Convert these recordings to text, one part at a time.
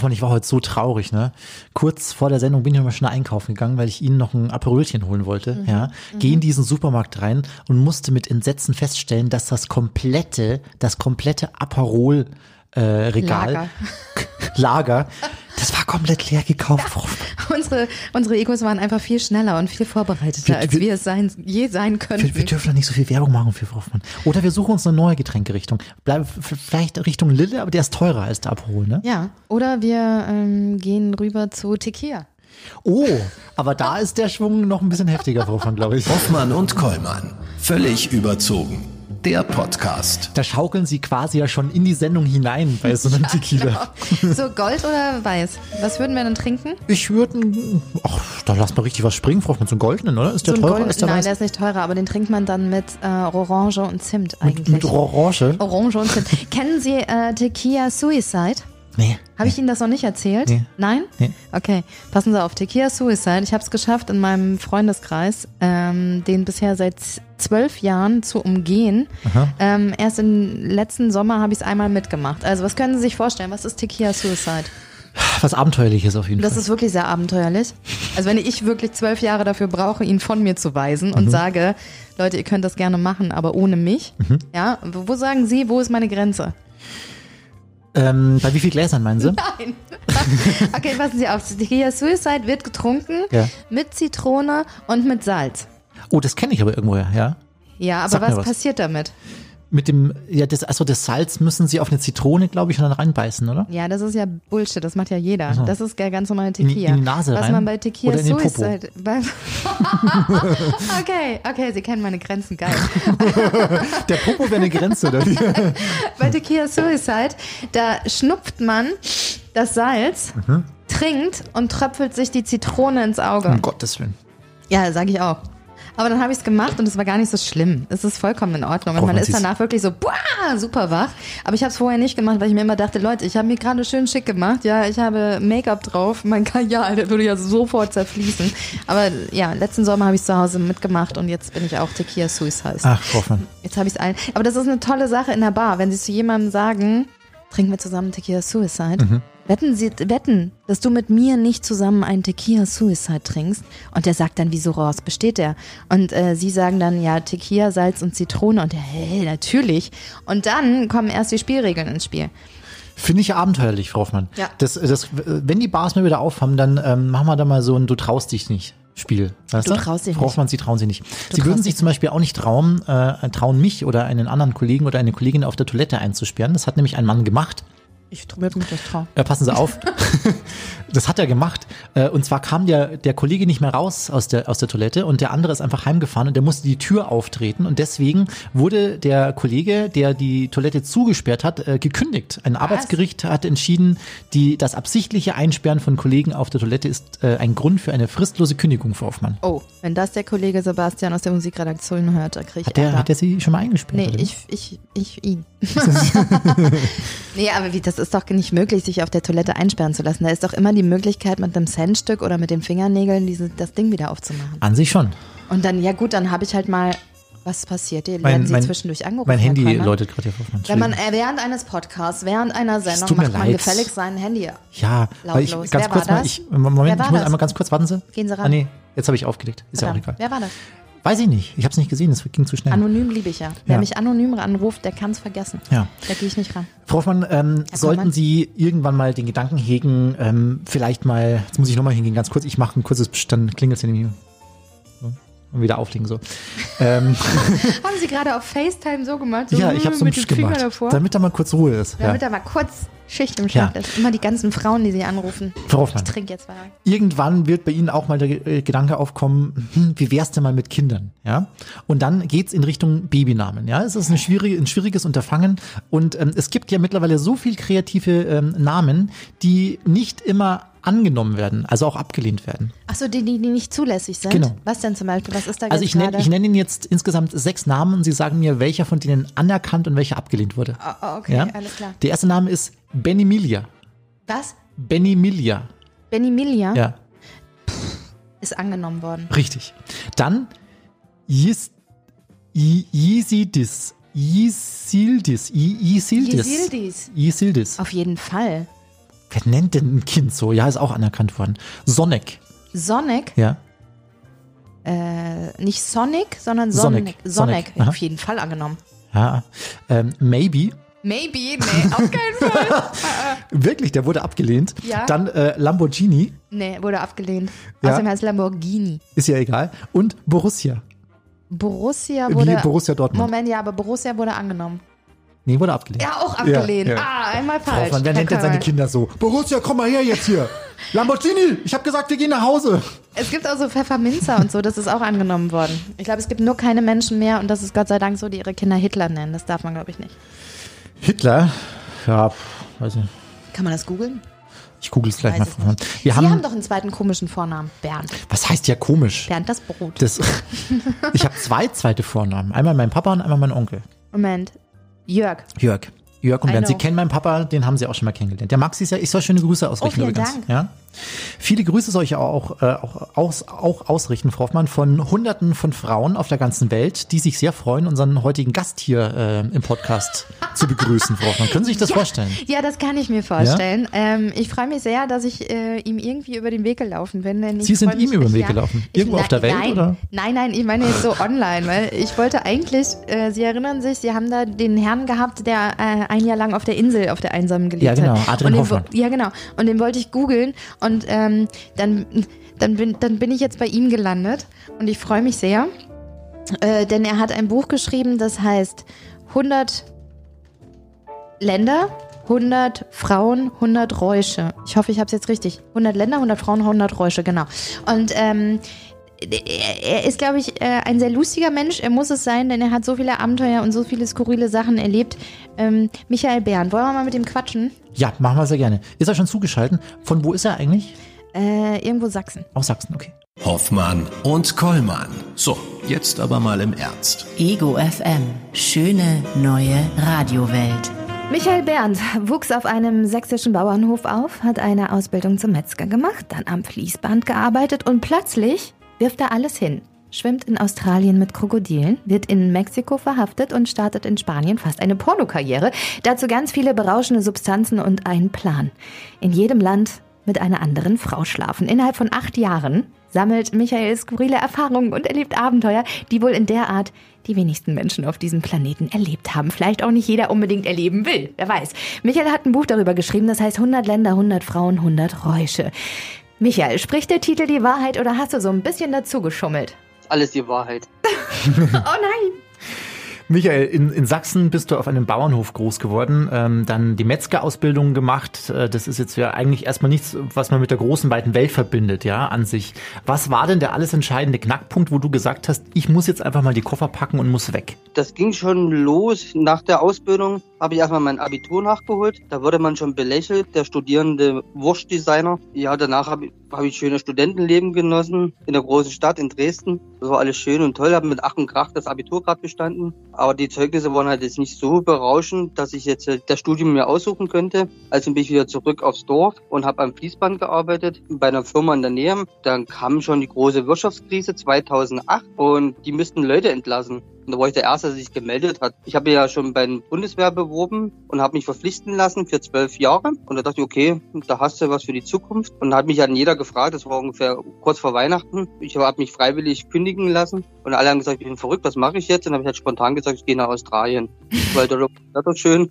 Von, ich war heute so traurig, ne? Kurz vor der Sendung bin ich nochmal schnell einkaufen gegangen, weil ich Ihnen noch ein Aperolchen holen wollte, Mhm. ja. Geh in diesen Supermarkt rein und musste mit Entsetzen feststellen, dass das komplette, das komplette Aperol äh, Regal, Lager. Lager, das war komplett leer gekauft. Hoffmann. Unsere, unsere Egos waren einfach viel schneller und viel vorbereiteter, Wir- als wir- wir es sein, je sein Wir, wir könnten. dürfen doch nicht so viel Werbung machen für Hoffmann. Oder wir suchen uns eine neue Getränkerichtung. Bleib, vielleicht Richtung Lille, aber der ist teurer als der Aperol, ne? Ja, oder wir ähm, gehen rüber zu Tequila. Oh, aber da ist der Schwung noch ein bisschen heftiger, Hoffmann, glaube ich. Hoffmann und Kollmann. Völlig überzogen. Der Podcast. Da schaukeln sie quasi ja schon in die Sendung hinein bei so einem Tequila. So Gold oder Weiß? Was würden wir dann trinken? Ich würde, ach, da lass mal richtig was springen, Frau Hoffmann, so einen goldenen, oder? Ist der so teurer Gold- als der Nein, Weiß? der ist nicht teurer, aber den trinkt man dann mit äh, Orange und Zimt eigentlich. Mit Orange? Orange und Zimt. Kennen Sie äh, Tequila Suicide? Nee. Habe ich Ihnen das noch nicht erzählt? Nee. Nein? Nee. Okay, passen Sie auf. Tequila Suicide. Ich habe es geschafft, in meinem Freundeskreis ähm, den bisher seit zwölf Jahren zu umgehen. Ähm, erst im letzten Sommer habe ich es einmal mitgemacht. Also was können Sie sich vorstellen? Was ist Tequila Suicide? Was Abenteuerliches auf jeden Das Fall. ist wirklich sehr abenteuerlich. Also wenn ich wirklich zwölf Jahre dafür brauche, ihn von mir zu weisen Mhm. und sage, Leute, ihr könnt das gerne machen, aber ohne mich. Mhm. Ja, wo sagen Sie, wo ist meine Grenze? Ähm, bei wie viel Gläsern meinen Sie? Nein. Okay, passen Sie auf. Tequila Suicide wird getrunken Ja. mit Zitrone und mit Salz. Oh, das kenne ich aber irgendwoher, ja. Ja, aber was, was. passiert damit? Mit dem, ja, das, also das Salz müssen Sie auf eine Zitrone, glaube ich, und dann reinbeißen, oder? Ja, das ist ja Bullshit, das macht ja jeder. Ach so. Das ist ja ganz normale Tequila. in die Nase Was rein? man bei Tequila in? Suicide. Bei okay, okay, Sie kennen meine Grenzen, geil. Der Popo wäre eine Grenze, oder bei Tequila Suicide, da schnupft man das Salz, Mhm. trinkt und tröpfelt sich die Zitrone ins Auge. Um Gottes Willen. Ja, sage ich auch. Aber dann habe ich es gemacht und es war gar nicht so schlimm. Es ist vollkommen in Ordnung. Und Auch man ist danach wirklich so, boah, super wach. Aber ich habe es vorher nicht gemacht, weil ich mir immer dachte, Leute, ich habe mir gerade schön schick gemacht. Ja, ich habe Make-up drauf. Mein Kajal, der würde ja sofort zerfließen. Aber ja, letzten Sommer habe ich zu Hause mitgemacht und jetzt bin ich auch Tequila Suicide. Ach, Hoffmann. Jetzt habe ich es allen. Aber das ist eine tolle Sache in der Bar, wenn sie zu jemandem sagen, trinken wir zusammen Tequila Suicide. Mhm. Wetten sie, wetten, dass du mit mir nicht zusammen einen Tequila Suicide trinkst. Und der sagt dann, wieso raus besteht der? Und äh, sie sagen dann, ja, Tequila, Salz und Zitrone. Und der, hey, natürlich. Und dann kommen erst die Spielregeln ins Spiel. Finde ich abenteuerlich, Frau Hoffmann. Ja. Das, das, wenn die Bars mal wieder aufhaben, dann ähm, machen wir da mal so ein Du traust dich nicht. Spiel. Weißt Du du? traust dich Frau nicht. Hoffmann, Sie trauen Sie nicht. Sie traust würden sich zum Beispiel auch nicht trauen, äh, trauen mich oder einen anderen Kollegen oder eine Kollegin auf der Toilette einzusperren. Das hat nämlich ein Mann gemacht. Ich würde mich das trauen. Äh, passen Sie auf. das hat er gemacht. Äh, und zwar kam der, der Kollege nicht mehr raus aus der, aus der Toilette und der andere ist einfach heimgefahren und der musste die Tür auftreten. Und deswegen wurde der Kollege, der die Toilette zugesperrt hat, äh, gekündigt. Ein Arbeitsgericht hat entschieden, die, das absichtliche Einsperren von Kollegen auf der Toilette ist äh, ein Grund für eine fristlose Kündigung, Frau Hoffmann. Oh, wenn das der Kollege Sebastian aus der Musikredaktion hört, da kriege ich Hat der, Ärger. hat der Sie schon mal eingesperrt? Nee, oder ich, ich, ich ihn. nee, aber wie, das ist doch nicht möglich, sich auf der Toilette einsperren zu lassen. Da ist doch immer die Möglichkeit, mit einem Centstück oder mit den Fingernägeln diese, das Ding wieder aufzumachen. An sich schon. Und dann, ja gut, dann habe ich halt mal, was passiert? Die Mein- werden sie mein- zwischendurch angerufen. Mein Herr Handy Krämer? läutet gerade hier, Hoffmann. Wenn man äh, während eines Podcasts, während einer Sendung, macht man leid. gefälligst sein Handy. Ja, weil ich Lautlos. ganz Wer kurz war mal, das? ich, Moment, ich muss das? einmal ganz kurz, warten Sie. Gehen Sie ran. Ah, nee, jetzt habe ich aufgelegt. Ist ja auch Verdammt. egal. Wer war das? Weiß ich nicht. Ich habe es nicht gesehen, das ging zu schnell. Anonym liebe ich ja. Wer Ja. mich anonym anruft, der kann es vergessen. Ja. Da gehe ich nicht ran. Frau Hoffmann, ähm, sollten? Sie irgendwann mal den Gedanken hegen, ähm, vielleicht mal, jetzt muss ich nochmal hingehen, ganz kurz, ich mache ein kurzes, dann klingelt es ja nämlich. So, Und wieder auflegen so. ähm, Haben Sie gerade auf FaceTime so gemacht? So ja, ich habe so mit dem Finger gemacht, davor? damit da mal kurz Ruhe ist. Ja. Damit da mal kurz Schicht im Schacht Ja. ist. Immer die ganzen Frauen, die sie anrufen. Hoffmann, Ich trinke jetzt mal. irgendwann wird bei Ihnen auch mal der äh, Gedanke aufkommen, hm, wie wär's denn mal mit Kindern, ja? Und dann geht's in Richtung Babynamen, ja? Es ist eine schwierige, ein schwieriges Unterfangen und ähm, es gibt ja mittlerweile so viel kreative ähm, Namen, die nicht immer angenommen werden, also auch abgelehnt werden. Achso, die, die, die nicht zulässig sind? Genau. Was denn zum Beispiel? Was ist da Also ich nenne ich nenn Ihnen jetzt insgesamt sechs Namen und Sie sagen mir, welcher von denen anerkannt und welcher abgelehnt wurde. Ah, okay, ja? alles klar. Der erste Name ist Benimilia. Was? Benimilia. Benimilia Ja, ist angenommen worden. richtig. Dann Yis, I- Yisildis. Yisildis. Yisildis. Yisildis. Yisildis. Auf jeden Fall. Wer nennt denn ein Kind so? Ja, ist auch anerkannt worden. Sonic. Sonic, Ja. äh, nicht Sonic, sondern Sonic. Sonic. Sonic, Sonic, auf jeden Fall angenommen. Ja. Ähm, maybe. Maybe, nee, auf keinen Fall. Wirklich, der wurde abgelehnt. Ja. Dann äh, Lamborghini. nee, wurde abgelehnt. Ja. Außerdem heißt Lamborghini. Ist ja egal. Und Borussia. Borussia Wie wurde. Borussia Dortmund. Moment, ja, aber Borussia wurde angenommen. Nee, wurde abgelehnt. Ja, auch abgelehnt. Ja, ja. Ah, einmal falsch. Wer nennt denn seine. Kinder so? Borussia, komm mal her jetzt hier. Lamborghini, ich habe gesagt, wir gehen nach Hause. Es gibt auch so Pfefferminzer und so, das ist auch angenommen worden. Ich glaube, es gibt nur keine Menschen mehr und das ist Gott sei Dank so, die ihre Kinder Hitler nennen. Das darf man, glaube ich, nicht. Hitler? Ja, weiß nicht. Kann man das googeln? Ich google es gleich mal. Wir Sie haben, haben doch einen zweiten komischen Vornamen. Bernd. was heißt ja komisch? Bernd das Brot. Das, ich habe zwei zweite Vornamen. Einmal mein Papa und einmal mein Onkel. Moment. Jörg. Jörg. Jörg und Bernd. Sie kennen meinen Papa, den haben Sie auch schon mal kennengelernt. Der Maxi ist ja, ich soll schöne Grüße ausrichten Oh, vielen übrigens. Dank. Ja? Viele Grüße soll ich auch, äh, auch, aus, auch ausrichten, Frau Hoffmann, von Hunderten von Frauen auf der ganzen Welt, die sich sehr freuen, unseren heutigen Gast hier äh, im Podcast zu begrüßen, Frau Hoffmann. Können Sie sich das vorstellen? Ja, das kann ich mir vorstellen. Ähm, ich freue mich sehr, dass ich äh, ihm irgendwie über den Weg gelaufen bin. ich Sie sind ihm über den Weg ja, gelaufen? Ich- Irgendwo auf der Welt, nein, oder? Nein, nein, ich meine jetzt so online, weil ich wollte eigentlich, äh, Sie erinnern sich, Sie haben da den Herrn gehabt, der äh, ein Jahr lang auf der Insel, auf der einsamen gelebt Ja, genau, hat. Adrian Hoffmann. Ja, genau. Und den wollte ich googeln und ähm, dann, dann, bin, dann bin ich jetzt bei ihm gelandet und ich freue mich sehr, äh, denn er hat ein Buch geschrieben, das heißt 100 Länder, 100 Frauen, 100 Räusche. Ich hoffe, ich habe es jetzt richtig. 100 Länder, 100 Frauen, 100 Räusche, genau. Und ähm, er ist, glaube ich, äh, ein sehr lustiger Mensch. Er muss es sein, denn er hat so viele Abenteuer und so viele skurrile Sachen erlebt. Ähm, Michael Bern, wollen wir mal mit ihm quatschen? Ja, machen wir sehr gerne. Ist er schon zugeschaltet? Von wo ist er eigentlich? Äh, irgendwo Sachsen. Aus Sachsen, okay. Hoffmann und Kollmann. So, jetzt aber mal im Ernst. Ego FM. Schöne neue Radiowelt. Michael Berndt wuchs auf einem sächsischen Bauernhof auf, hat eine Ausbildung zum Metzger gemacht, dann am Fließband gearbeitet und plötzlich wirft er alles hin. Schwimmt in Australien mit Krokodilen, wird in Mexiko verhaftet und startet in Spanien fast eine Pornokarriere. Dazu ganz viele berauschende Substanzen und einen Plan. In jedem Land mit einer anderen Frau schlafen. Innerhalb von acht Jahren sammelt Michael skurrile Erfahrungen und erlebt Abenteuer, die wohl in der Art die wenigsten Menschen auf diesem Planeten erlebt haben. Vielleicht auch nicht jeder unbedingt erleben will, wer weiß. Michael hat ein Buch darüber geschrieben, das heißt 100 Länder, 100 Frauen, 100 Räusche. Michael, spricht der Titel die Wahrheit oder hast du so ein bisschen dazu geschummelt? Alles die Wahrheit. Oh nein! Michael, in, in Sachsen bist du auf einem Bauernhof groß geworden, ähm, dann die Metzgerausbildung gemacht. Äh, das ist jetzt ja eigentlich erstmal nichts, was man mit der großen, weiten Welt verbindet, ja, an sich. Was war denn der alles entscheidende Knackpunkt, wo du gesagt hast, ich muss jetzt einfach mal die Koffer packen und muss weg? Das ging schon los. Nach der Ausbildung habe ich erstmal mein Abitur nachgeholt. Da wurde man schon belächelt, der studierende Wurstdesigner. Ja, danach habe ich, habe ich schönes Studentenleben genossen in der großen Stadt in Dresden. Das war alles schön und toll. Habe mit Ach und Krach das Abitur gerade bestanden. Aber die Zeugnisse waren halt jetzt nicht so berauschend, dass ich jetzt äh, das Studium mir aussuchen könnte. Also bin ich wieder zurück aufs Dorf und habe am Fließband gearbeitet bei einer Firma in der Nähe. Dann kam schon die große Wirtschaftskrise 2008 und die müssten Leute entlassen. Und da war ich der Erste, der sich gemeldet hat. Ich habe ja schon bei der Bundeswehr beworben und habe mich verpflichten lassen für zwölf Jahre. Und da dachte ich, okay, da hast du was für die Zukunft. Und da hat mich dann jeder gefragt, das war ungefähr kurz vor Weihnachten. Ich habe mich freiwillig kündigen lassen. Und alle haben gesagt, ich bin verrückt, was mache ich jetzt? Und dann habe ich halt spontan gesagt, ich gehe nach Australien. Weil das ist schön.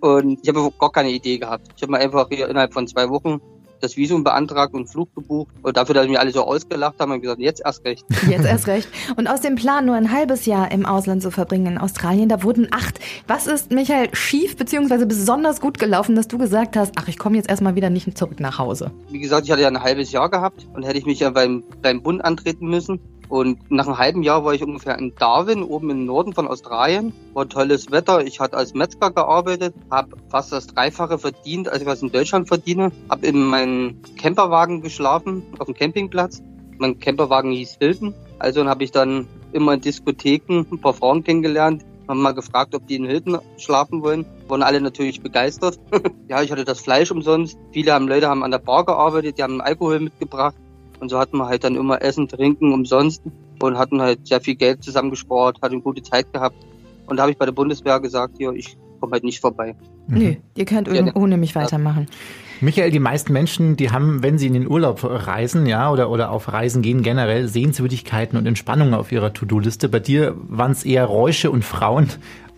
Und ich habe gar keine Idee gehabt. Ich habe mir einfach hier innerhalb von zwei Wochen das Visum beantragt und Flug gebucht. Und dafür, dass mich alle so ausgelacht haben, habe ich gesagt, jetzt erst recht. Jetzt erst recht. Und aus dem Plan, nur ein halbes Jahr im Ausland zu verbringen in Australien, da wurden acht. Was ist, Michael, schief bzw. besonders gut gelaufen, dass du gesagt hast, ach, ich komme jetzt erstmal wieder nicht zurück nach Hause? Wie gesagt, ich hatte ja ein halbes Jahr gehabt und hätte ich mich ja beim, beim Bund antreten müssen. Und nach einem halben Jahr war ich ungefähr in Darwin, oben im Norden von Australien. War tolles Wetter. Ich hatte als Metzger gearbeitet, habe fast das Dreifache verdient, als ich was in Deutschland verdiene. Habe in meinem Camperwagen geschlafen, auf dem Campingplatz. Mein Camperwagen hieß Hilton. Also habe ich dann immer in Diskotheken ein paar Frauen kennengelernt. Haben mal gefragt, ob die in Hilton schlafen wollen. Waren alle natürlich begeistert. ja, ich hatte das Fleisch umsonst. Viele haben Leute haben an der Bar gearbeitet, die haben Alkohol mitgebracht. Und so hatten wir halt dann immer Essen, Trinken umsonst und hatten halt sehr viel Geld zusammengespart, hatten eine gute Zeit gehabt. Und da habe ich bei der Bundeswehr gesagt, ja, ich komme halt nicht vorbei. Nö, ihr könnt Ja, ohne mich weitermachen. Michael, die meisten Menschen, die haben, wenn sie in den Urlaub reisen, ja, oder, oder auf Reisen gehen, generell Sehenswürdigkeiten und Entspannung auf ihrer To-Do-Liste. Bei dir waren es eher Räusche und Frauen.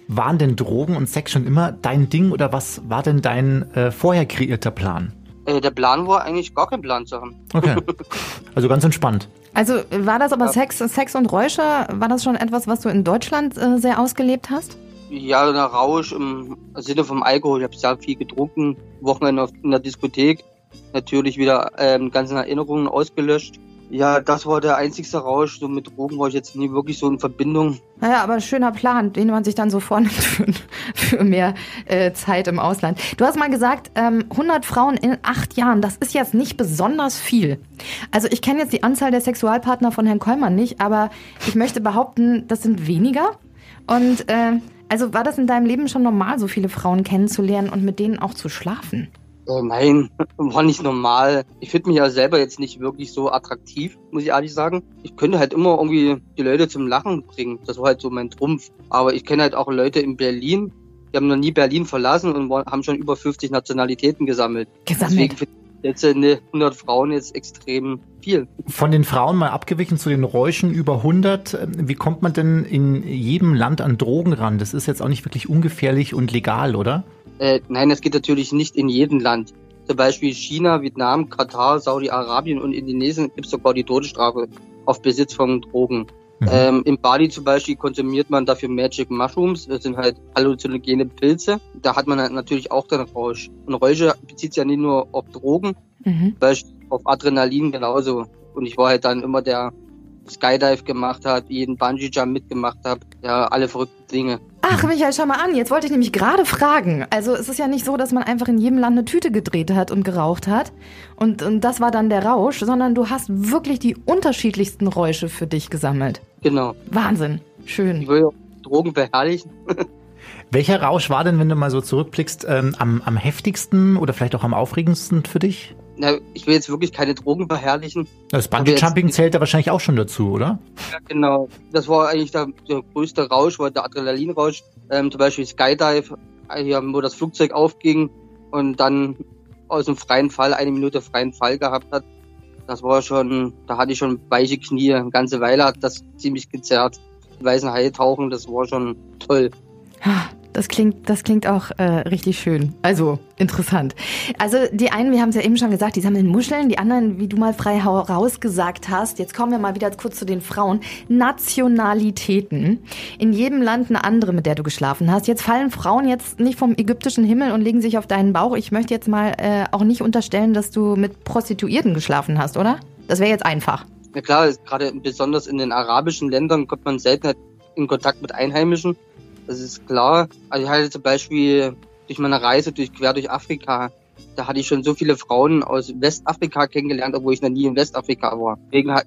Waren denn Drogen und Sex schon immer dein Ding oder was war denn dein äh, vorher kreierter Plan? Äh, der Plan war eigentlich gar kein Plan zu haben. Okay. Also ganz entspannt. Also war das aber Ja. Sex, Sex und Räusche, war das schon etwas, was du in Deutschland äh, sehr ausgelebt hast? Ja, der Rausch im Sinne vom Alkohol. Ich habe sehr viel getrunken, Wochenende in der Diskothek. Natürlich wieder ähm, ganzen Erinnerungen ausgelöscht. Ja, das war der einzigste Rausch. So mit Drogen war ich jetzt nie wirklich so in Verbindung. Naja, aber ein schöner Plan, den man sich dann so vornimmt für, für mehr äh, Zeit im Ausland. Du hast mal gesagt, ähm, 100 Frauen in acht Jahren, das ist jetzt nicht besonders viel. Also ich kenne jetzt die Anzahl der Sexualpartner von Herrn Kollmann nicht, aber ich möchte behaupten, das sind weniger. Und äh, also war das in deinem Leben schon normal, so viele Frauen kennenzulernen und mit denen auch zu schlafen? Äh, nein, war nicht normal. Ich finde mich ja selber jetzt nicht wirklich so attraktiv, muss ich ehrlich sagen. Ich könnte halt immer irgendwie die Leute zum Lachen bringen. Das war halt so mein Trumpf. Aber ich kenne halt auch Leute in Berlin, die haben noch nie Berlin verlassen und haben schon über 50 Nationalitäten gesammelt. Gesammelt. Deswegen jetzt eine 100 Frauen jetzt extrem viel. Von den Frauen mal abgewichen zu den Räuschen über 100. Ähm, Wie kommt man denn in jedem Land an Drogen ran? Das ist jetzt auch nicht wirklich ungefährlich und legal, oder? Äh, nein, das geht natürlich nicht in jedem Land. Zum Beispiel China, Vietnam, Katar, Saudi-Arabien und Indonesien gibt es sogar die Todesstrafe auf Besitz von Drogen. Mhm. Ähm, in Bali zum Beispiel konsumiert man dafür Magic Mushrooms. Das sind halt halluzinogene Pilze. Da hat man halt natürlich auch den Rausch. Und Räusche bezieht sich ja nicht nur auf Drogen, Mhm. zum Beispiel auf Adrenalin genauso. Und ich war halt dann immer der Skydive gemacht hat, jeden Bungee Jump mitgemacht habe, ja, alle verrückten Dinge. Ach, Michael, schau mal an. Jetzt wollte ich nämlich gerade fragen. Also es ist ja nicht so, dass man einfach in jedem Land eine Tüte gedreht hat und geraucht hat. Und, und das war dann der Rausch, sondern du hast wirklich die unterschiedlichsten Räusche für dich gesammelt. Genau. Wahnsinn. Ich Schön. will ja Drogen verherrlichen. Welcher Rausch war denn, wenn du mal so zurückblickst, ähm, am, am heftigsten oder vielleicht auch am aufregendsten für dich? Na, ich will jetzt wirklich keine Drogen verherrlichen. Das jetzt- Bungee-Jumping zählt da wahrscheinlich auch schon dazu, oder? Ja, genau. Das war eigentlich der, der größte Rausch, war der Adrenalinrausch. Ähm, zum Beispiel Skydive, hier, wo das Flugzeug aufging und dann aus dem freien Fall eine Minute freien Fall gehabt hat. Das war schon, da hatte ich schon weiche Knie. Eine ganze Weile hat das ziemlich gezerrt. Die weißen Haie tauchen, das war schon toll. Das klingt, das klingt auch äh, richtig schön. Also interessant. Also die einen, wir haben es ja eben schon gesagt, die sammeln Muscheln, die anderen, wie du mal frei rausgesagt hast. Jetzt kommen wir mal wieder kurz zu den Frauen. Nationalitäten. In jedem Land eine andere, mit der du geschlafen hast. Jetzt fallen Frauen jetzt nicht vom ägyptischen Himmel und legen sich auf deinen Bauch. Ich möchte jetzt mal äh, auch nicht unterstellen, dass du mit Prostituierten geschlafen hast, oder? Das wäre jetzt einfach. Na klar, gerade besonders in den arabischen Ländern kommt man selten in Kontakt mit Einheimischen. Das ist klar. Also ich hatte zum Beispiel durch meine Reise durch quer durch Afrika, da hatte ich schon so viele Frauen aus Westafrika kennengelernt, obwohl ich noch nie in Westafrika war.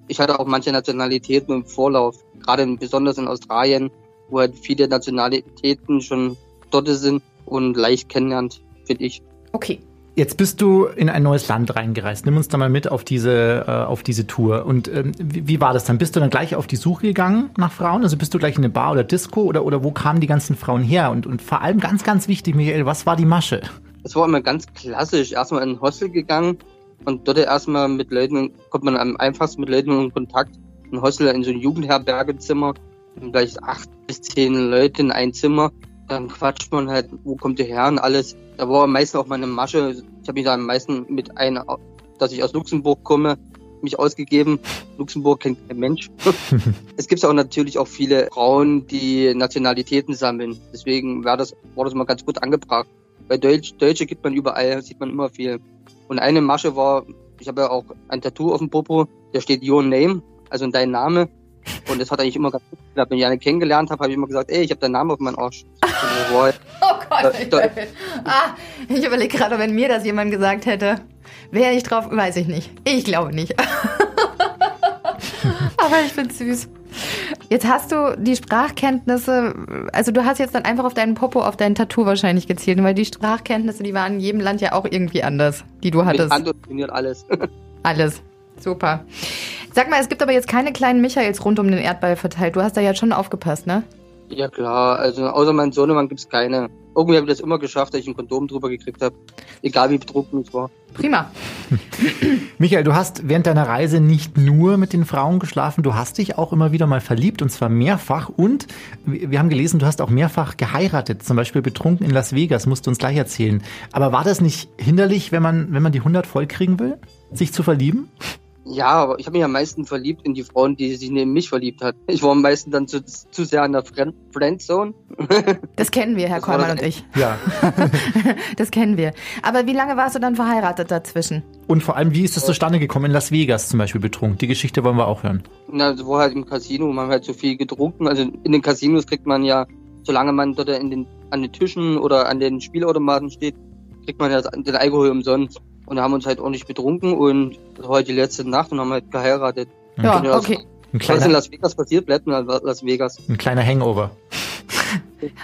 Ich hatte auch manche Nationalitäten im Vorlauf, gerade besonders in Australien, wo halt viele Nationalitäten schon dort sind und leicht kennenlernt, finde ich. Okay. Jetzt bist du in ein neues Land reingereist. Nimm uns da mal mit auf diese, äh, auf diese Tour. Und ähm, wie, wie war das dann? Bist du dann gleich auf die Suche gegangen nach Frauen? Also bist du gleich in eine Bar oder Disco oder, oder wo kamen die ganzen Frauen her? Und, und vor allem ganz, ganz wichtig, Michael, was war die Masche? Es war immer ganz klassisch. Erstmal in ein Hostel gegangen und dort erstmal mit Leuten, kommt man am einfachsten mit Leuten in Kontakt. Ein Hostel in so ein Jugendherbergezimmer, gleich acht bis zehn Leute in ein Zimmer. Dann quatscht man halt, wo kommt ihr her und alles. Da war am meisten auch meine Masche. Ich habe mich da am meisten mit einer, dass ich aus Luxemburg komme, mich ausgegeben. Luxemburg kennt kein Mensch. es gibt auch natürlich auch viele Frauen, die Nationalitäten sammeln. Deswegen war das, war das mal ganz gut angebracht. Bei Deutsch, Deutsche gibt man überall, sieht man immer viel. Und eine Masche war, ich habe ja auch ein Tattoo auf dem Popo, da steht Your Name, also dein Name. Und das hat eigentlich immer ganz gut geklappt. Wenn ich eine kennengelernt habe, habe ich immer gesagt, ey, ich habe deinen Namen auf meinem Arsch. Halt- Oh Gott, da- ah, ich überlege gerade, wenn mir das jemand gesagt hätte, wäre ich drauf, weiß ich nicht. Ich glaube nicht. Aber ich find's süß. Jetzt hast du die Sprachkenntnisse, also du hast jetzt dann einfach auf deinen Popo, auf dein Tattoo wahrscheinlich gezielt, weil die Sprachkenntnisse, die waren in jedem Land ja auch irgendwie anders, die du hattest. Funktioniert alles. Alles. Super. Sag mal, es gibt aber jetzt keine kleinen Michaels rund um den Erdball verteilt. Du hast da jetzt schon aufgepasst, ne? Ja klar, also außer mein Sohnemann gibt's keine. irgendwie habe ich das immer geschafft, dass ich ein Kondom drüber gekriegt habe. Egal wie betrunken es war. Prima. Michael, du hast während deiner Reise nicht nur mit den Frauen geschlafen, du hast dich auch immer wieder mal verliebt und zwar mehrfach und wir haben gelesen, du hast auch mehrfach geheiratet, zum Beispiel betrunken in Las Vegas, musst du uns gleich erzählen. Aber war das nicht hinderlich, wenn man, wenn man die 100 vollkriegen will, sich zu verlieben? Ja, aber ich habe mich am meisten verliebt in die Frauen, die sich neben mich verliebt hat. Ich war am meisten dann zu, zu sehr an der Friend Friendzone. Das kennen wir, Herr Kollmann und ich. Ja. Das kennen wir. Aber wie lange warst du dann verheiratet dazwischen? Und vor allem, wie ist das zustande gekommen in Las Vegas zum Beispiel betrunken? Die Geschichte wollen wir auch hören. Na, das war halt im Casino, man hat halt so viel getrunken. Also in den Casinos kriegt man ja, solange man dort in den, an den Tischen oder an den Spielautomaten steht, kriegt man ja den Alkohol umsonst. Und da haben wir uns halt ordentlich betrunken und das war halt die letzte Nacht und haben halt geheiratet. Ja, Ja, okay. Ein Was in kleiner, Las Vegas passiert, bleibt in Las Vegas. ein kleiner Hangover.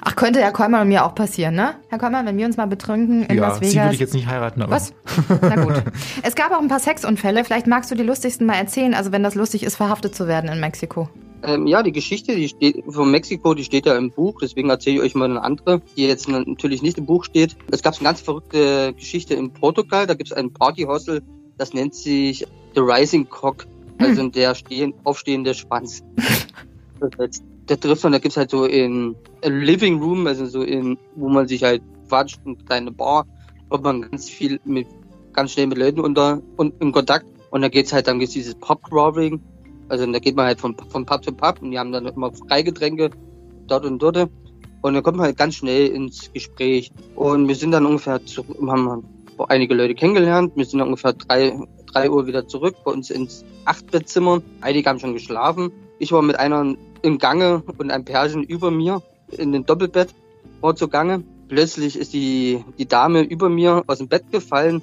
Ach, könnte Herr Kollmann und mir auch passieren, ne? Herr Kollmann, wenn wir uns mal betrunken in ja, Las sie würde Vegas. ich jetzt nicht heiraten, aber. Was? Na gut. Es gab auch ein paar Sexunfälle. Vielleicht magst du die lustigsten mal erzählen. Also wenn das lustig ist, verhaftet zu werden in Mexiko. Ähm, ja, die Geschichte, die steht von Mexiko, die steht ja im Buch, deswegen erzähle ich euch mal eine andere, die jetzt natürlich nicht im Buch steht. Es gab eine ganz verrückte Geschichte in Portugal, da gibt es ein Partyhostel, das nennt sich The Rising Cock, also der stehen, aufstehende Schwanz. der trifft man, da gibt's halt so in a Living Room, also so in, wo man sich halt quatscht, eine kleine Bar, kommt man ganz viel mit, ganz schnell mit Leuten unter und in Kontakt. Und da geht's halt, dann gibt's dieses Pop-Crawling, also da geht man halt von, von Pub zu Pub und die haben dann immer Freigetränke dort und dort. Und dann kommt man halt ganz schnell ins Gespräch. Und wir sind dann ungefähr, zu, haben einige Leute kennengelernt. Wir sind dann ungefähr drei, drei Uhr wieder zurück bei uns ins Achtbettzimmer. Einige haben schon geschlafen. Ich war mit einer im Gange und ein Pärchen über mir in den Doppelbett war zu Gange. Plötzlich ist die, die Dame über mir aus dem Bett gefallen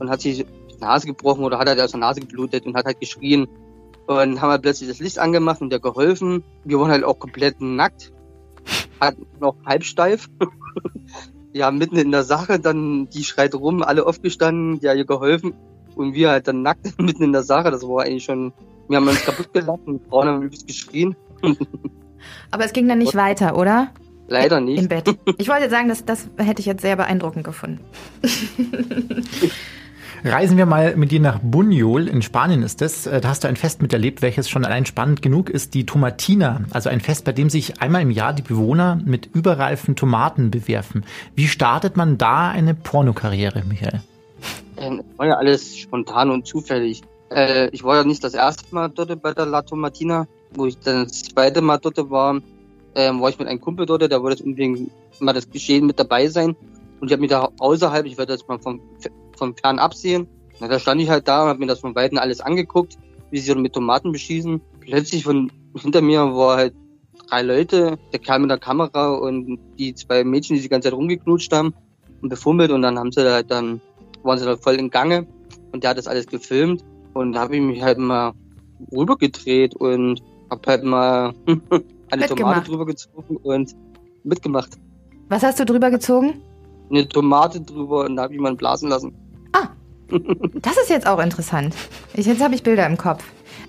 und hat sich die Nase gebrochen oder hat halt aus der Nase geblutet und hat halt geschrien. Und haben halt plötzlich das Licht angemacht und der geholfen. Wir waren halt auch komplett nackt. Hat noch halbsteif. ja, mitten in der Sache, dann die schreit rum, alle aufgestanden, ja, ihr geholfen. Und wir halt dann nackt mitten in der Sache. Das war eigentlich schon, wir haben uns kaputt gelacht und die Frauen haben übelst geschrien. Aber es ging dann nicht weiter, oder? Leider nicht. Im Bett. Ich wollte sagen, das, das hätte ich jetzt sehr beeindruckend gefunden. Reisen wir mal mit dir nach Buñol, in Spanien ist das. Äh, Da hast du ein Fest miterlebt, welches schon allein spannend genug ist, die Tomatina. Also ein Fest, bei dem sich einmal im Jahr die Bewohner mit überreifen Tomaten bewerfen. Wie startet man da eine Pornokarriere, Michael? Ähm, war ja alles spontan und zufällig. Äh, ich war ja nicht das erste Mal dort bei der La Tomatina. Wo ich dann das zweite Mal dort war, ähm, war ich mit einem Kumpel dort, der wollte jetzt unbedingt mal das Geschehen mit dabei sein. Und ich habe mich da außerhalb, ich werde das mal vom, vom Fern absehen. Na, da stand ich halt da und habe mir das von Weitem alles angeguckt, wie sie mit Tomaten beschießen. Plötzlich von hinter mir war halt drei Leute, der Kerl mit der Kamera und die zwei Mädchen, die die ganze Zeit rumgeknutscht haben und befummelt und dann haben sie halt dann, waren sie da voll im Gange und der hat das alles gefilmt und da habe ich mich halt mal rübergedreht und hab halt mal eine Mitgemacht. Tomate drüber gezogen und mitgemacht. Was hast du drüber gezogen? Eine Tomate drüber und da habe ich mal blasen lassen. Das ist jetzt auch interessant. Ich, jetzt habe ich Bilder im Kopf.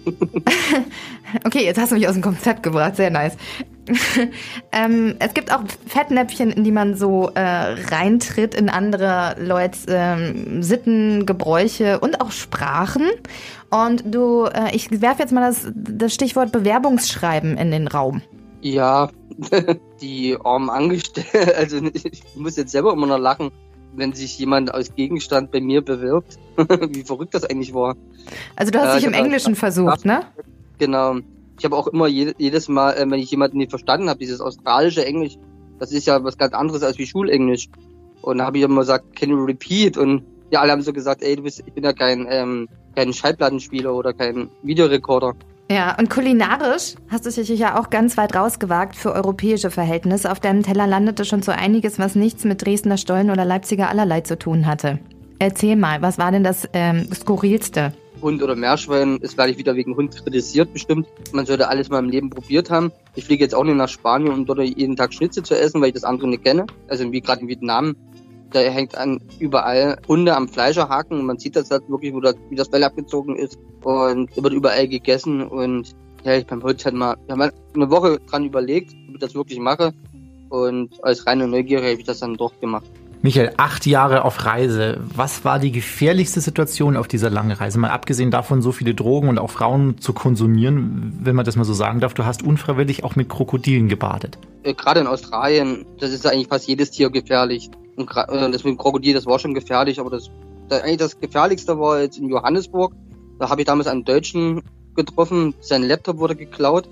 okay, jetzt hast du mich aus dem Konzept gebracht. Sehr nice. ähm, es gibt auch Fettnäpfchen, in die man so äh, reintritt in andere Leute ähm, Sitten, Gebräuche und auch Sprachen. Und du, äh, ich werfe jetzt mal das, das Stichwort Bewerbungsschreiben in den Raum. Ja, die armen Angestellten, also ich muss jetzt selber immer noch lachen, wenn sich jemand als Gegenstand bei mir bewirbt. Wie verrückt das eigentlich war. Also du hast Ja, dich ich im Englischen versucht, ne? Genau. Ich habe auch immer je, jedes Mal, äh, wenn ich jemanden nicht verstanden habe, dieses australische Englisch, das ist ja was ganz anderes als wie Schulenglisch. Und da habe ich immer gesagt, can you repeat? Und ja, alle haben so gesagt, ey, du bist, ich bin ja kein, ähm, kein Schallplattenspieler oder kein Videorekorder. Ja, und kulinarisch hast du dich ja auch ganz weit rausgewagt für europäische Verhältnisse. Auf deinem Teller landete schon so einiges, was nichts mit Dresdner Stollen oder Leipziger Allerlei zu tun hatte. Erzähl mal, was war denn das ähm, Skurrilste? Hund oder Meerschwein, das werde ich wieder wegen Hund kritisiert bestimmt. Man sollte alles mal im Leben probiert haben. Ich fliege jetzt auch nicht nach Spanien, um dort jeden Tag Schnitzel zu essen, weil ich das andere nicht kenne. Also wie gerade in Vietnam, da hängt an überall Hunde am Fleischerhaken und man sieht das halt wirklich, wo das, wie das Fell abgezogen ist und wird überall gegessen und ja, ich beim Holz halt mal, wir haben halt eine Woche dran überlegt, ob ich das wirklich mache Und als reine Neugier habe ich das dann doch gemacht. Michael, acht Jahre auf Reise. Was war die gefährlichste Situation auf dieser langen Reise? Mal abgesehen davon, so viele Drogen und auch Frauen zu konsumieren, wenn man das mal so sagen darf. Du hast unfreiwillig auch mit Krokodilen gebadet. Äh, Gerade in Australien, das ist eigentlich fast jedes Tier gefährlich. Und äh, das mit dem Krokodil, das war schon gefährlich, aber das, das eigentlich das gefährlichste war jetzt in Johannesburg. Da habe ich damals einen Deutschen getroffen, sein Laptop wurde geklaut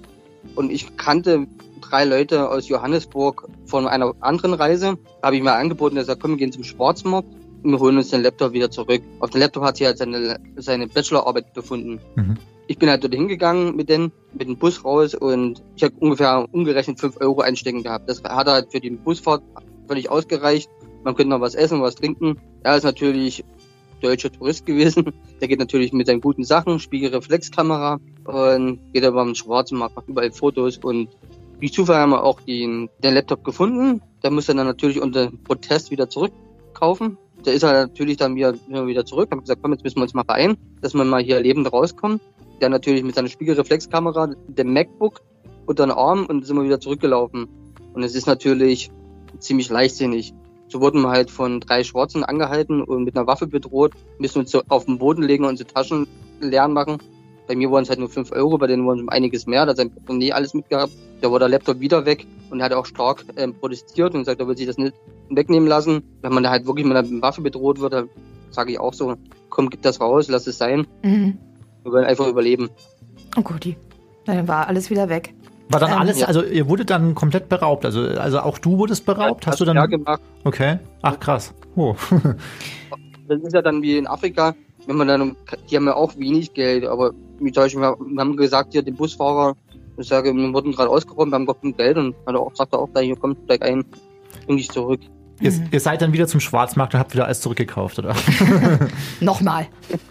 und ich kannte drei Leute aus Johannesburg von einer anderen Reise. Da habe ich mir angeboten, er sagt, komm, wir gehen zum Schwarzmarkt und wir holen uns den Laptop wieder zurück. Auf dem Laptop hat sie halt seine, seine Bachelorarbeit befunden. Mhm. Ich bin halt dort hingegangen mit den, mit dem Bus raus und ich habe ungefähr umgerechnet fünf Euro einstecken gehabt. Das hat halt für die Busfahrt völlig ausgereicht. Man könnte noch was essen, was trinken. Er ist natürlich deutscher Tourist gewesen. Der geht natürlich mit seinen guten Sachen, Spiegelreflexkamera und geht aber am schwarzen Markt, macht überall Fotos und wie Zufall haben wir auch den, den Laptop gefunden. Der musste dann natürlich unter Protest wieder zurückkaufen. Der ist halt natürlich dann wieder, wieder zurück. Haben gesagt, komm, jetzt müssen wir uns mal vereinen, dass wir mal hier lebend rauskommen. Der natürlich mit seiner Spiegelreflexkamera, dem MacBook unter den Arm und sind wir wieder zurückgelaufen. Und es ist natürlich ziemlich leichtsinnig. So wurden wir halt von drei Schwarzen angehalten und mit einer Waffe bedroht, müssen uns so auf den Boden legen und unsere Taschen leer machen. Bei mir waren es halt nur fünf Euro, bei denen waren es um einiges mehr, da hat sein Portemonnaie alles mitgehabt. Da war der Laptop wieder weg und er hat auch stark ähm, protestiert und gesagt, er will sich das nicht wegnehmen lassen. Wenn man da halt wirklich mit einer Waffe bedroht wird, dann sage ich auch so, komm, gib das raus, lass es sein. Mhm. Wir wollen einfach überleben. Oh Guti. Dann war alles wieder weg. War dann Ähm, alles, ja. also ihr wurdet dann komplett beraubt. Also, also auch du wurdest beraubt? Hast du Ja dann. gemacht. Okay. Ach krass. Oh. Das ist ja dann wie in Afrika, wenn man dann, die haben ja auch wenig Geld, aber wie zum Beispiel, wir haben gesagt, hier, den Busfahrer, ich sage, wir wurden gerade ausgeräumt, wir haben gar kein Geld und hat auch, sagt er auch, da hier kommt gleich ein, bring dich zurück. Ihr, ihr seid dann wieder zum Schwarzmarkt und habt wieder alles zurückgekauft, oder? Nochmal.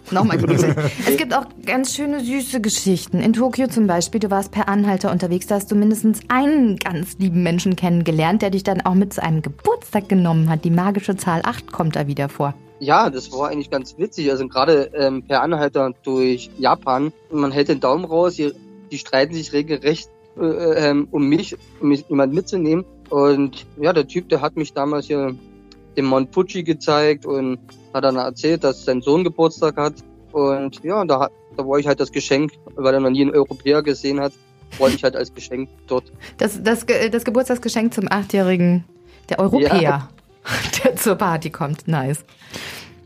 Nochmal die Geschichte. Es gibt auch ganz schöne, süße Geschichten. In Tokio zum Beispiel, du warst per Anhalter unterwegs, da hast du mindestens einen ganz lieben Menschen kennengelernt, der dich dann auch mit zu einem Geburtstag genommen hat. Die magische Zahl 8 kommt da wieder vor. Ja, das war eigentlich ganz witzig. Also gerade ähm, per Anhalter durch Japan, man hält den Daumen raus, die, die streiten sich regelrecht äh, ähm, um mich, um mich jemand mitzunehmen. Und ja, der Typ, der hat mich damals hier den Mount Fuji gezeigt und hat dann erzählt, dass sein Sohn Geburtstag hat. Und ja, da, hat- da war ich halt das Geschenk, weil er noch nie einen Europäer gesehen hat, wollte ich halt als Geschenk dort. Das, das, das Geburtstagsgeschenk zum Achtjährigen, der Europäer, der zur Party kommt. Nice.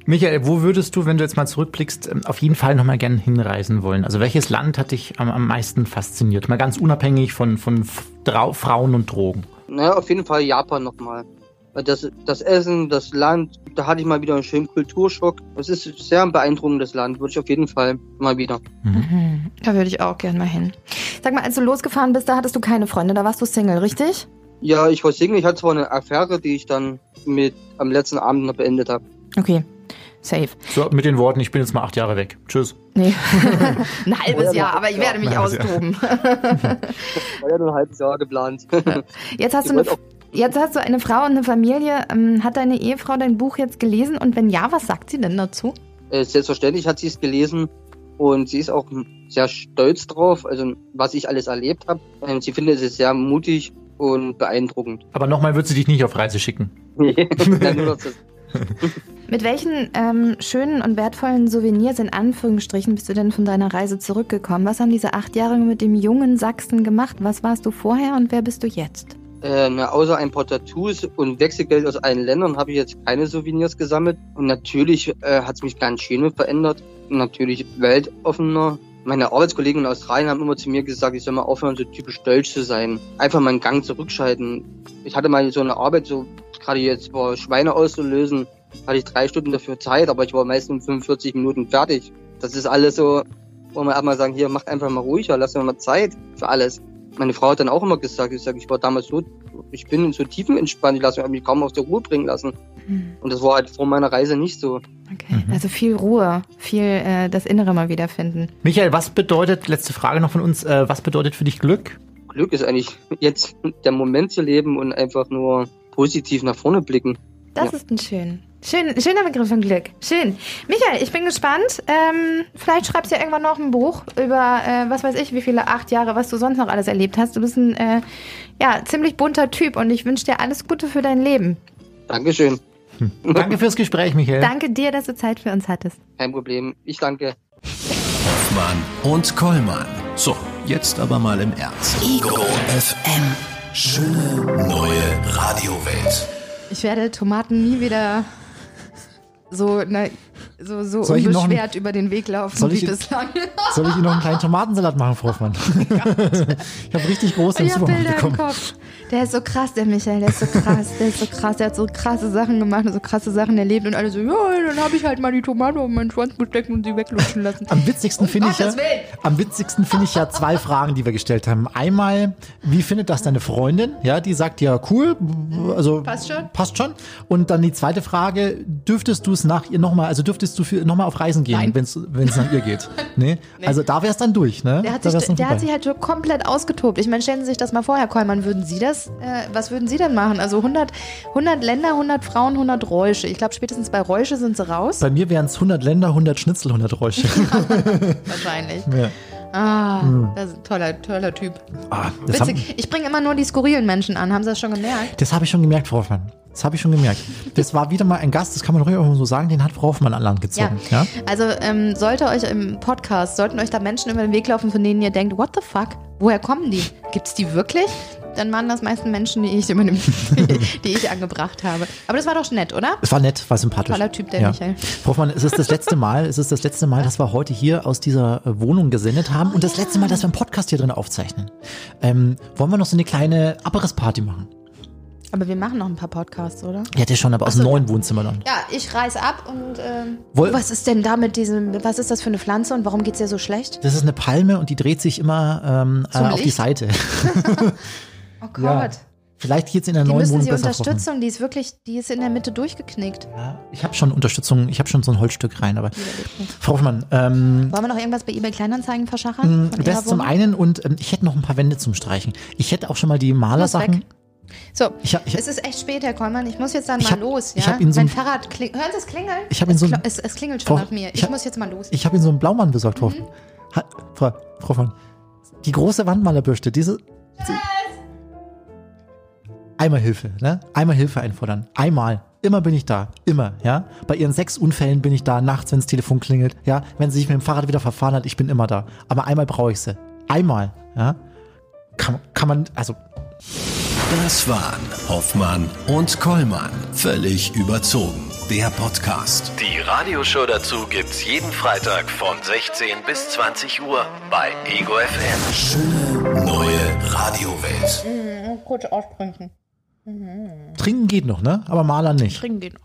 Michael, wo würdest du, wenn du jetzt mal zurückblickst, ähm, auf jeden Fall nochmal gern hinreisen wollen? Also welches Land hat dich am, am meisten fasziniert? Mal ganz unabhängig von, von Frauen und Drogen. Naja, auf jeden Fall Japan nochmal. Weil Das, das Essen, das Land, da hatte ich mal wieder einen schönen Kulturschock. Es ist ein sehr beeindruckendes Land, würde ich auf jeden Fall mal wieder. Mhm. Da würde ich auch gern mal hin. Sag mal, als du losgefahren bist, da hattest du keine Freunde, da warst du Single, richtig? Ja, ich war Single, ich hatte zwar eine Affäre, die ich dann mit am letzten Abend noch beendet habe. Okay, safe. So, mit den Worten, ich bin jetzt mal acht Jahre weg. Tschüss. Nee. ein halbes Jahr, aber ich werde mich Jahr. austoben. War ja nur ein halbes Jahr geplant. Jetzt hast, du eine, jetzt hast du eine Frau und eine Familie. Ähm, Hat deine Ehefrau dein Buch jetzt gelesen? Und wenn ja, was sagt sie denn dazu? Äh, Selbstverständlich hat sie es gelesen und sie ist auch sehr stolz drauf, also was ich alles erlebt habe. Ähm, Sie findet es sehr mutig und beeindruckend. Aber nochmal wird sie dich nicht auf Reise schicken. Ja, nur noch Mit welchen ähm, schönen und wertvollen Souvenirs in Anführungsstrichen bist du denn von deiner Reise zurückgekommen? Was haben diese acht Jahre mit dem jungen Sachsen gemacht? Was warst du vorher und wer bist du jetzt? Äh, na, außer ein paar Tattoos und Wechselgeld aus allen Ländern habe ich jetzt keine Souvenirs gesammelt. Und natürlich äh, hat es mich ganz schön verändert. Natürlich weltoffener. Meine Arbeitskollegen in Australien haben immer zu mir gesagt, ich soll mal aufhören, so typisch deutsch zu sein. Einfach mal einen Gang zurückschalten. Ich hatte mal so eine Arbeit, so gerade jetzt war Schweine auszulösen, hatte ich drei Stunden dafür Zeit, aber ich war meistens in 45 Minuten fertig. Das ist alles so, wo man erstmal sagen, hier, macht einfach mal ruhiger, lass mir mal Zeit für alles. Meine Frau hat dann auch immer gesagt, ich sag, ich war damals so, ich bin so tiefenentspannt, ich lasse mich kaum aus der Ruhe bringen lassen. Und das war halt vor meiner Reise nicht so. Okay, also viel Ruhe, viel äh, das Innere mal wiederfinden. Michael, was bedeutet, letzte Frage noch von uns, äh, was bedeutet für dich Glück? Glück ist eigentlich jetzt der Moment zu leben und einfach nur positiv nach vorne blicken. Das Ja. ist ein schön. Schön, schöner Begriff von Glück. Schön. Michael, ich bin gespannt. Ähm, vielleicht schreibst du ja irgendwann noch ein Buch über, äh, was weiß ich, wie viele acht Jahre, was du sonst noch alles erlebt hast. Du bist ein äh, ja, ziemlich bunter Typ und ich wünsche dir alles Gute für dein Leben. Dankeschön. Danke fürs Gespräch, Michael. Danke dir, dass du Zeit für uns hattest. Kein Problem. Ich danke. Hoffmann und Kollmann. So, jetzt aber mal im Ernst. Ego FM. Schöne neue Radiowelt. Ich werde Tomaten nie wieder so, na, so, so Soll unbeschwert über den Weg laufen Soll wie ich- bislang. Soll ich Ihnen noch einen kleinen Tomatensalat machen, Frau Hoffmann? ich habe richtig groß im Ich habe Supermarkt Bilder im bekommen. Kopf. Der ist so krass, der Michael, der ist so krass, der ist so krass, der hat so krasse Sachen gemacht und so krasse Sachen erlebt und alle so, ja, dann habe ich halt mal die Tomate auf meinen Schwanz gesteckt und sie weglutschen lassen. Am witzigsten finde ich ja, am witzigsten finde ich ja zwei Fragen, die wir gestellt haben. Einmal, wie findet das deine Freundin? Ja, die sagt ja cool, also Passt schon. Passt schon. Und dann die zweite Frage, dürftest du es nach ihr nochmal, also dürftest du für nochmal auf Reisen gehen, wenn es nach ihr geht? Nee? Also da wäre es dann durch, ne? Der hat, da sich, dann der hat sich halt so komplett ausgetobt. Ich meine, stellen Sie sich das mal vor, Herr Kollmann, würden Sie das, äh, was würden Sie denn machen? Also 100, 100 Länder, 100 Frauen, 100 Räusche. Ich glaube, spätestens bei Räusche sind sie raus. Bei mir wären es 100 Länder, 100 Schnitzel, 100 Räusche. Wahrscheinlich. ja. Ah, das ist ein toller, toller Typ. ah, das haben- Witzig. Ich bringe immer nur die skurrilen Menschen an. Haben Sie das schon gemerkt? Das habe ich schon gemerkt, Frau Hoffmann. Das habe ich schon gemerkt. Das war wieder mal ein Gast, das kann man ruhig auch so sagen, den hat Frau Hoffmann an Land gezogen. Ja. Also ähm, sollte euch im Podcast, sollten euch da Menschen über den Weg laufen, von denen ihr denkt, what the fuck? Woher kommen die? Gibt's die wirklich? Dann waren das meisten Menschen, die ich, über den, die ich angebracht habe. Aber das war doch nett, oder? Es war nett, war sympathisch. Toller Typ, der ja. Michael. Frau Hoffmann, es ist das letzte Mal, es ist das letzte Mal, dass wir heute hier aus dieser äh, Wohnung gesendet haben und das letzte Mal, dass wir einen Podcast hier drin aufzeichnen. Ähm, wollen wir noch so eine kleine Abrissparty machen? Aber wir machen noch ein paar Podcasts, oder? Ja, das schon, aber aus dem neuen Wohnzimmer dann. Ja, ich reiß ab und ähm, Woll- was ist denn da mit diesem, was ist das für eine Pflanze und warum geht's ihr so schlecht? Das ist eine Palme und die dreht sich immer ähm, äh, auf die? Seite. Oh Gott. Ja. Vielleicht geht's in der Die neuen Wohnung besser vorkommen. Unterstützung, die ist wirklich, die ist in der Mitte durchgeknickt. Ja, ich habe schon Unterstützung, ich habe schon so ein Holzstück rein, aber Frau Hoffmann, ähm, Wollen wir noch irgendwas bei eBay Kleinanzeigen verschachern? von das zum einen und ähm, ich hätte noch ein paar Wände zum Streichen. Ich hätte auch schon mal die Malersachen. So, Ich hab- ich- es ist echt spät, Herr Kollmann. Ich muss jetzt dann Ich mal hab- los. ich Ja? Ihnen so mein ein- Fahrrad klingelt. Hören Sie es klingeln? Ich so es, ein- klo- es, es klingelt schon Frau- nach mir. ich Ich, muss jetzt mal los. Ich habe Ihnen so einen Blaumann besorgt. Mhm. Ha, Frau, Frau Hoffmann, die große Wandmalerbürste, diese. Die, einmal Hilfe, ne? Einmal Hilfe einfordern. Einmal. Immer bin ich da. Immer, ja? Bei Ihren sechs Unfällen bin ich da, nachts, wenn das Telefon klingelt, ja? Wenn sie sich mit dem Fahrrad wieder verfahren hat, ich bin immer da. Aber einmal brauche ich sie. Einmal, ja? Kann, kann man, also, Das waren Hoffmann und Kollmann. Völlig überzogen. Der Podcast. Die Radioshow dazu gibt's jeden Freitag von 16 bis 20 Uhr bei Ego FM. Schöne neue Radiowelt. Kurz aussprechen. trinken geht noch, ne? Aber Malern nicht. Trinken geht noch.